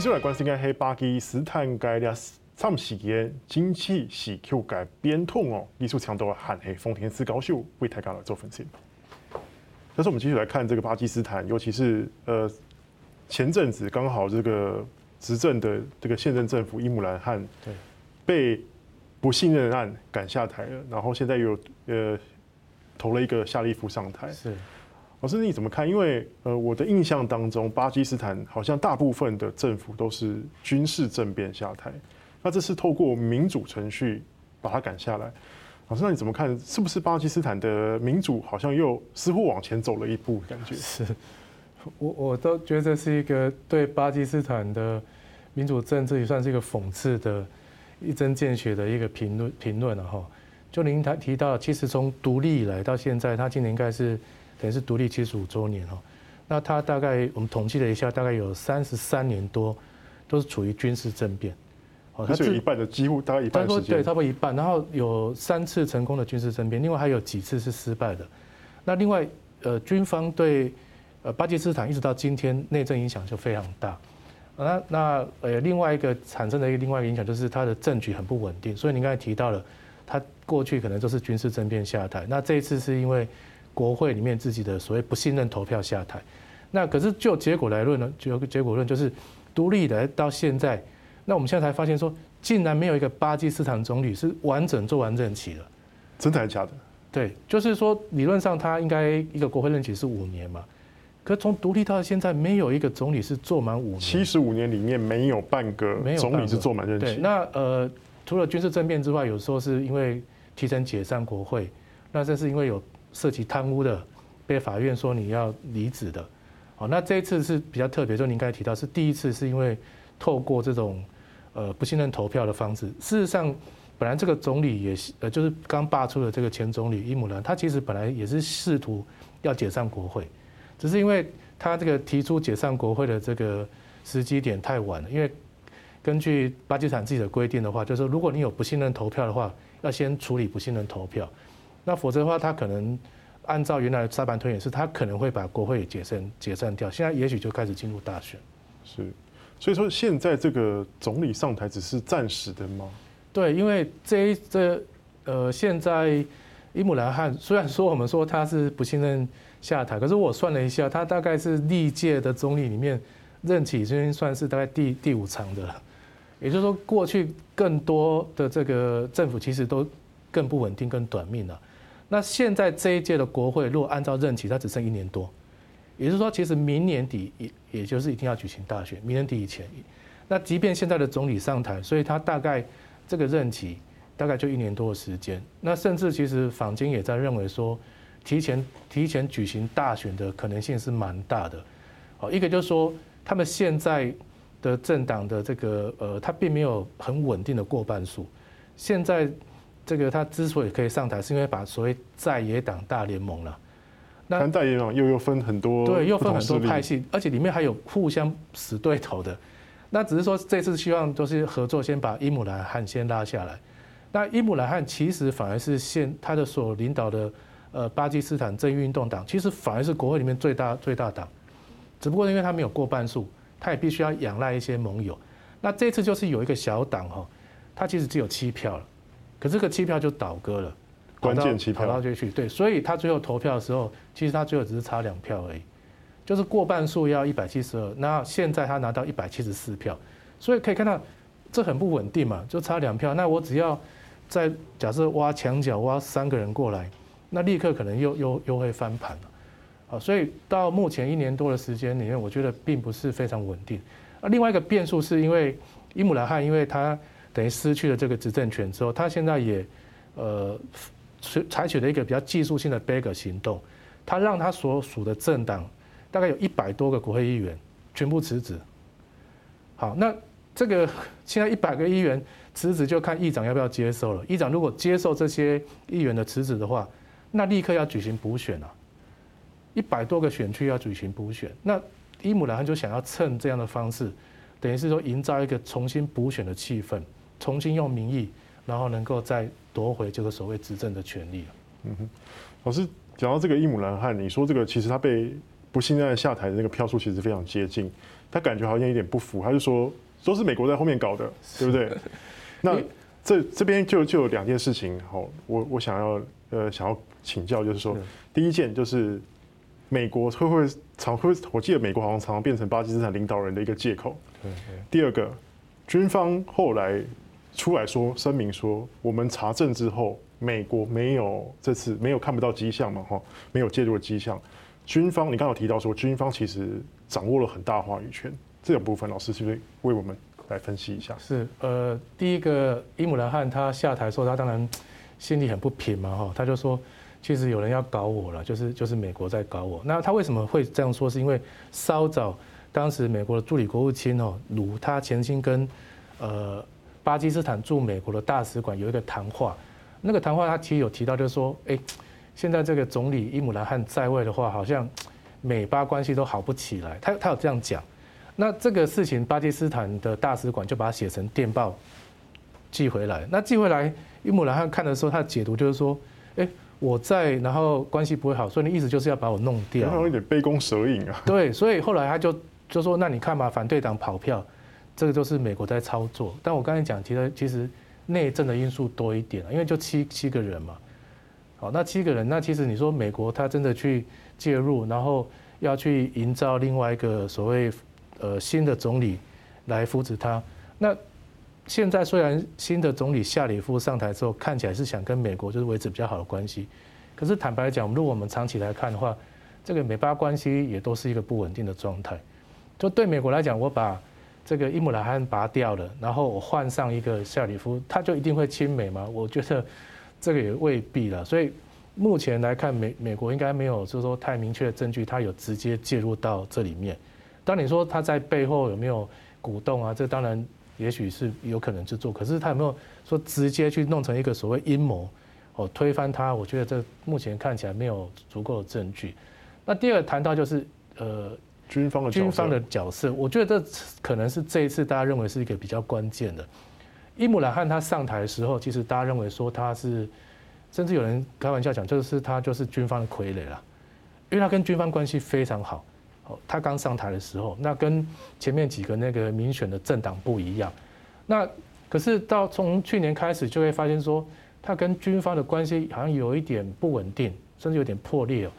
继续来关心个，喺巴基斯坦嘅咧，长时间经济是求改变通哦。艺术强度喊黑丰田斯高秀为大家来做分析。但是我们继续来看这个巴基斯坦，尤其是呃前阵子刚好这个执政的这个现任政府伊姆兰汗对被不信任案赶下台了，然后现在又呃投了一个夏利夫上台。是。老师，你怎么看？因为呃，我的印象当中，巴基斯坦好像大部分的政府都是军事政变下台，那这是透过民主程序把它赶下来。老师，那你怎么看？是不是巴基斯坦的民主好像又似乎往前走了一步？感觉是，我我都觉得这是一个对巴基斯坦的民主政治也算是一个讽刺的一针见血的一个评论评论了哈。就您他提到，其实从独立以来到现在，他今年应该是。等于是独立七十五周年哦，那他大概我们统计了一下，大概有三十三年多都是处于军事政变，哦，他是有一半的几乎大概一半时间，对，差不多一半。然后有三次成功的军事政变，另外还有几次是失败的。那另外呃，军方对呃巴基斯坦一直到今天内政影响就非常大。那那呃另外一个产生的一个另外一个影响就是他的政局很不稳定。所以您刚才提到了，他过去可能都是军事政变下台，那这一次是因为。国会里面自己的所谓不信任投票下台，那可是就结果来论呢？就结果论就是独立来到现在，那我们现在才发现说，竟然没有一个巴基斯坦总理是完整做完任期的。真的还是假的？对，就是说理论上他应该一个国会任期是五年嘛，可从独立到现在没有一个总理是做满五年。七十五年里面没有半个总理是做满任期。对，那呃，除了军事政变之外，有时候是因为提前解散国会，那这是因为有。涉及贪污的，被法院说你要离职的，好，那这一次是比较特别，就您刚才提到是第一次，是因为透过这种呃不信任投票的方式。事实上，本来这个总理也是呃就是刚罢黜的这个前总理伊姆兰，他其实本来也是试图要解散国会，只是因为他这个提出解散国会的这个时机点太晚了，因为根据巴基斯坦自己的规定的话，就是说如果你有不信任投票的话，要先处理不信任投票。那否则的话，他可能按照原来的沙盘推演，是他可能会把国会解散解散掉。现在也许就开始进入大选。是，所以说现在这个总理上台只是暂时的吗？对，因为这一这呃，现在伊姆兰汗虽然说我们说他是不信任下台，可是我算了一下，他大概是历届的总理里面任期已经算是大概第第五长的了。也就是说，过去更多的这个政府其实都更不稳定、更短命了。那现在这一届的国会，如果按照任期，它只剩一年多，也就是说，其实明年底也也就是一定要举行大选，明年底以前，那即便现在的总理上台，所以他大概这个任期大概就一年多的时间。那甚至其实坊间也在认为说，提前提前举行大选的可能性是蛮大的。好，一个就是说，他们现在的政党的这个呃，他并没有很稳定的过半数，现在。这个他之所以可以上台，是因为把所谓在野党大联盟了。那在野党又又分很多，对，又分很多派系，而且里面还有互相死对头的。那只是说这次希望都是合作，先把伊姆兰汗先拉下来。那伊姆兰汗其实反而是现他的所领导的呃巴基斯坦正义运动党，其实反而是国会里面最大最大党。只不过因为他没有过半数，他也必须要仰赖一些盟友。那这次就是有一个小党哈，他其实只有七票了。可这个七票就倒戈了，关键七票跑到这去，对，所以他最后投票的时候，其实他最后只是差两票而已，就是过半数要一百七十二，那现在他拿到一百七十四票，所以可以看到这很不稳定嘛，就差两票，那我只要在假设挖墙角挖三个人过来，那立刻可能又又又会翻盘了，啊，所以到目前一年多的时间里面，我觉得并不是非常稳定。啊，另外一个变数是因为伊姆兰汗，因为他。等于失去了这个执政权之后，他现在也呃采取了一个比较技术性的 beg 行动，他让他所属的政党大概有一百多个国会议员全部辞职。好，那这个现在一百个议员辞职，就看议长要不要接受了。议长如果接受这些议员的辞职的话，那立刻要举行补选啊，一百多个选区要举行补选。那伊姆兰就想要趁这样的方式，等于是说营造一个重新补选的气氛。重新用民意，然后能够再夺回这个所谓执政的权利。嗯哼，老师讲到这个伊姆兰汗，你说这个其实他被不信任下台的那个票数其实非常接近，他感觉好像有点不服，他就说都是美国在后面搞的，对不对？那这这边就就有两件事情，好，我我想要呃想要请教，就是说第一件就是美国会不会常会，我记得美国好像常常变成巴基斯坦领导人的一个借口。第二个，军方后来出来说声明说，我们查证之后，美国没有这次没有看不到迹象嘛，哈，没有介入的迹象。军方，你刚刚提到说，军方其实掌握了很大话语权，这种部分，老师是不是为我们来分析一下？是，呃，第一个伊姆兰汗他下台的时候，他当然心里很不平嘛，哈，他就说，其实有人要搞我了，就是就是美国在搞我。那他为什么会这样说？是因为稍早。当时美国的助理国务卿哦，鲁他前心跟呃巴基斯坦驻美国的大使馆有一个谈话，那个谈话他其实有提到，就是说，哎，现在这个总理伊姆兰汗在位的话，好像美巴关系都好不起来。他他有这样讲，那这个事情巴基斯坦的大使馆就把它写成电报寄回来。那寄回来，伊姆兰汗看的时候，他的解读就是说，哎，我在，然后关系不会好，所以你意思就是要把我弄掉，有点杯弓蛇影啊。对，所以后来他就。就说那你看嘛，反对党跑票，这个就是美国在操作。但我刚才讲，其实其实内政的因素多一点，因为就七七个人嘛。好，那七个人，那其实你说美国他真的去介入，然后要去营造另外一个所谓呃新的总理来扶持他。那现在虽然新的总理夏里夫上台之后，看起来是想跟美国就是维持比较好的关系，可是坦白讲，如果我们长期来看的话，这个美巴关系也都是一个不稳定的状态。就对美国来讲，我把这个伊姆兰汗拔掉了，然后我换上一个夏里夫，他就一定会亲美吗？我觉得这个也未必了。所以目前来看，美美国应该没有就是说太明确的证据，他有直接介入到这里面。当你说他在背后有没有鼓动啊？这当然也许是有可能去做，可是他有没有说直接去弄成一个所谓阴谋哦推翻他？我觉得这目前看起来没有足够的证据。那第二谈到就是呃。军方的军方的角色，我觉得这可能是这一次大家认为是一个比较关键的。伊姆兰汗他上台的时候，其实大家认为说他是，甚至有人开玩笑讲，就是他就是军方的傀儡了，因为他跟军方关系非常好。哦，他刚上台的时候，那跟前面几个那个民选的政党不一样。那可是到从去年开始，就会发现说他跟军方的关系好像有一点不稳定，甚至有点破裂哦。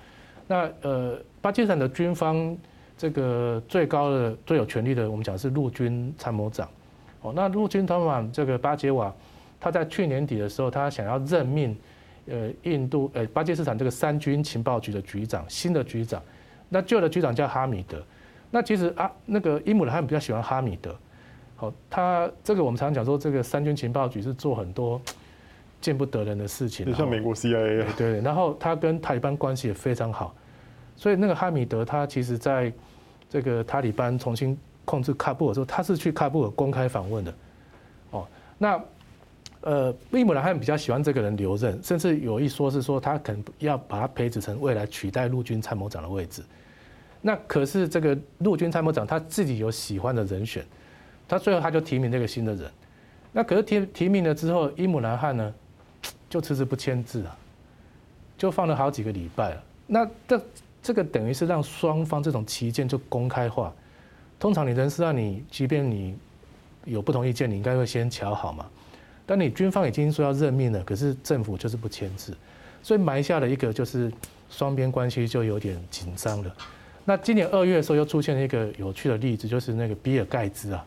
那呃，巴基斯坦的军方。这个最高的、最有权力的，我们讲是陆军参谋长。哦，那陆军参谋长这个巴杰瓦，他在去年底的时候，他想要任命呃印度呃巴基斯坦这个三军情报局的局长，新的局长。那旧的局长叫哈米德。那其实啊，那个伊姆兰比较喜欢哈米德。好，他这个我们常常讲说，这个三军情报局是做很多见不得人的事情。就像美国 CIA。对，然后他跟塔利班关系也非常好，所以那个哈米德他其实在。这个塔利班重新控制喀布尔之后，他是去喀布尔公开访问的，哦，那呃，伊姆兰汗比较喜欢这个人留任，甚至有一说是说他可能要把他培植成未来取代陆军参谋长的位置。那可是这个陆军参谋长他自己有喜欢的人选，他最后他就提名这个新的人。那可是提提名了之后，伊姆兰汗呢就迟迟不签字啊，就放了好几个礼拜了。那这。这个等于是让双方这种旗舰就公开化。通常你人事让你，即便你有不同意见，你应该会先瞧好嘛。但你军方已经说要任命了，可是政府就是不签字，所以埋下了一个就是双边关系就有点紧张了。那今年二月的时候又出现了一个有趣的例子，就是那个比尔盖茨啊，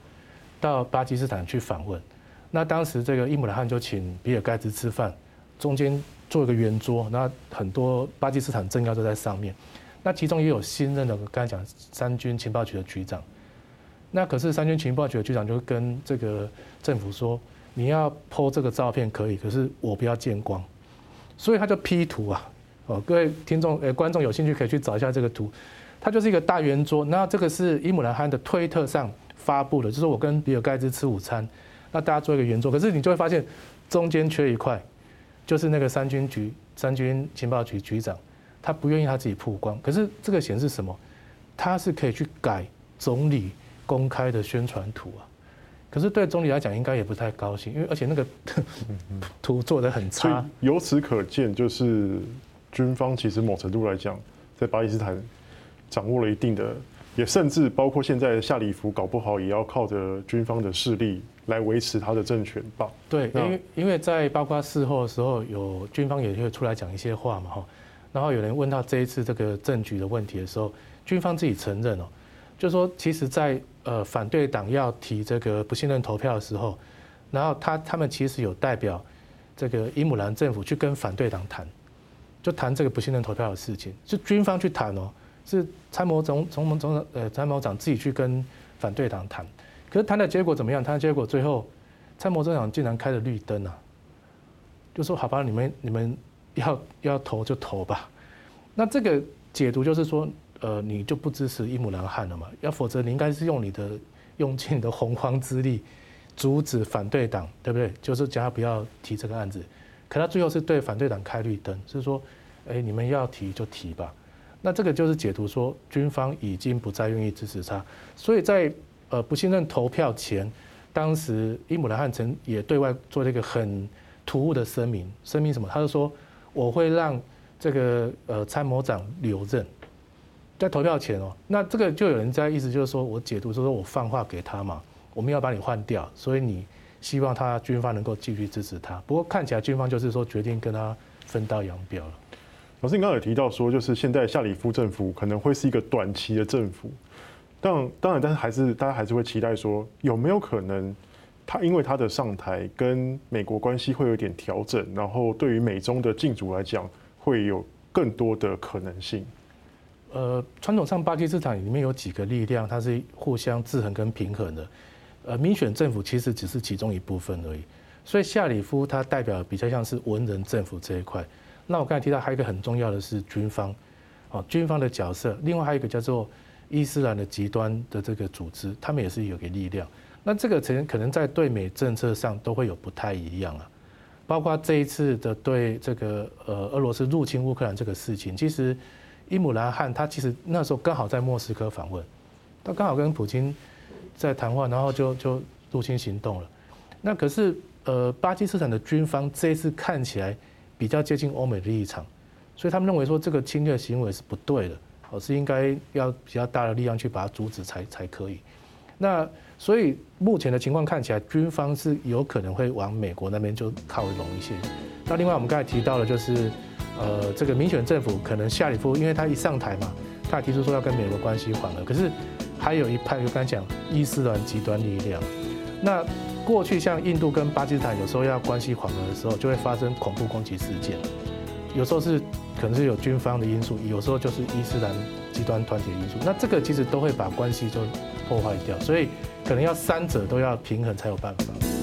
到巴基斯坦去访问。那当时这个伊姆兰汗就请比尔盖茨吃饭，中间做一个圆桌，那很多巴基斯坦政要都在上面。那其中也有新任的，刚才讲三军情报局的局长。那可是三军情报局的局长就跟这个政府说：“你要 po 这个照片可以，可是我不要见光。”所以他就 P 图啊。哦，各位听众、呃观众有兴趣可以去找一下这个图。它就是一个大圆桌。那这个是伊姆兰汗的推特上发布的，就是我跟比尔盖茨吃午餐。那大家做一个圆桌，可是你就会发现中间缺一块，就是那个三军局三军情报局局长。他不愿意他自己曝光，可是这个显示什么？他是可以去改总理公开的宣传图啊。可是对总理来讲，应该也不太高兴，因为而且那个图做的很差。由此可见，就是军方其实某程度来讲，在巴基斯坦掌握了一定的，也甚至包括现在夏里夫搞不好也要靠着军方的势力来维持他的政权吧？对，因为因为在包括事后的时候，有军方也会出来讲一些话嘛，哈。然后有人问到这一次这个政局的问题的时候，军方自己承认哦，就说其实在呃反对党要提这个不信任投票的时候，然后他他们其实有代表这个伊姆兰政府去跟反对党谈，就谈这个不信任投票的事情，是军方去谈哦，是参谋总总总呃参谋长自己去跟反对党谈，可是谈的结果怎么样？谈的结果最后参谋总长竟然开了绿灯啊，就说好吧，你们你们。要要投就投吧，那这个解读就是说，呃，你就不支持伊姆兰汗了嘛？要否则你应该是用你的用尽你的洪荒之力阻止反对党，对不对？就是叫他不要提这个案子。可他最后是对反对党开绿灯，是说，哎，你们要提就提吧。那这个就是解读说，军方已经不再愿意支持他。所以在呃不信任投票前，当时伊姆兰汗曾也对外做了一个很突兀的声明，声明什么？他就说。我会让这个呃参谋长留任，在投票前哦，那这个就有人在意思就是说我解读说，说我放话给他嘛，我们要把你换掉，所以你希望他军方能够继续支持他。不过看起来军方就是说决定跟他分道扬镳了。老师，你刚刚有提到说，就是现在夏里夫政府可能会是一个短期的政府，但当然，但是还是大家还是会期待说，有没有可能？他因为他的上台跟美国关系会有点调整，然后对于美中的竞逐来讲，会有更多的可能性。呃，传统上巴基斯坦里面有几个力量，它是互相制衡跟平衡的。呃，民选政府其实只是其中一部分而已。所以夏里夫他代表比较像是文人政府这一块。那我刚才提到还有一个很重要的是军方，哦，军方的角色。另外还有一个叫做伊斯兰的极端的这个组织，他们也是有个力量。那这个可能可能在对美政策上都会有不太一样啊，包括这一次的对这个呃俄罗斯入侵乌克兰这个事情，其实伊姆兰汗他其实那时候刚好在莫斯科访问，他刚好跟普京在谈话，然后就就入侵行动了。那可是呃巴基斯坦的军方这一次看起来比较接近欧美的立场，所以他们认为说这个侵略行为是不对的，哦是应该要比较大的力量去把它阻止才才可以。那所以目前的情况看起来，军方是有可能会往美国那边就靠拢一些。那另外我们刚才提到的，就是呃，这个民选政府可能夏里夫，因为他一上台嘛，他提出说要跟美国关系缓和。可是还有一派就刚才讲伊斯兰极端力量。那过去像印度跟巴基斯坦有时候要关系缓和的时候，就会发生恐怖攻击事件。有时候是可能是有军方的因素，有时候就是伊斯兰极端团体的因素。那这个其实都会把关系就破坏掉，所以可能要三者都要平衡才有办法。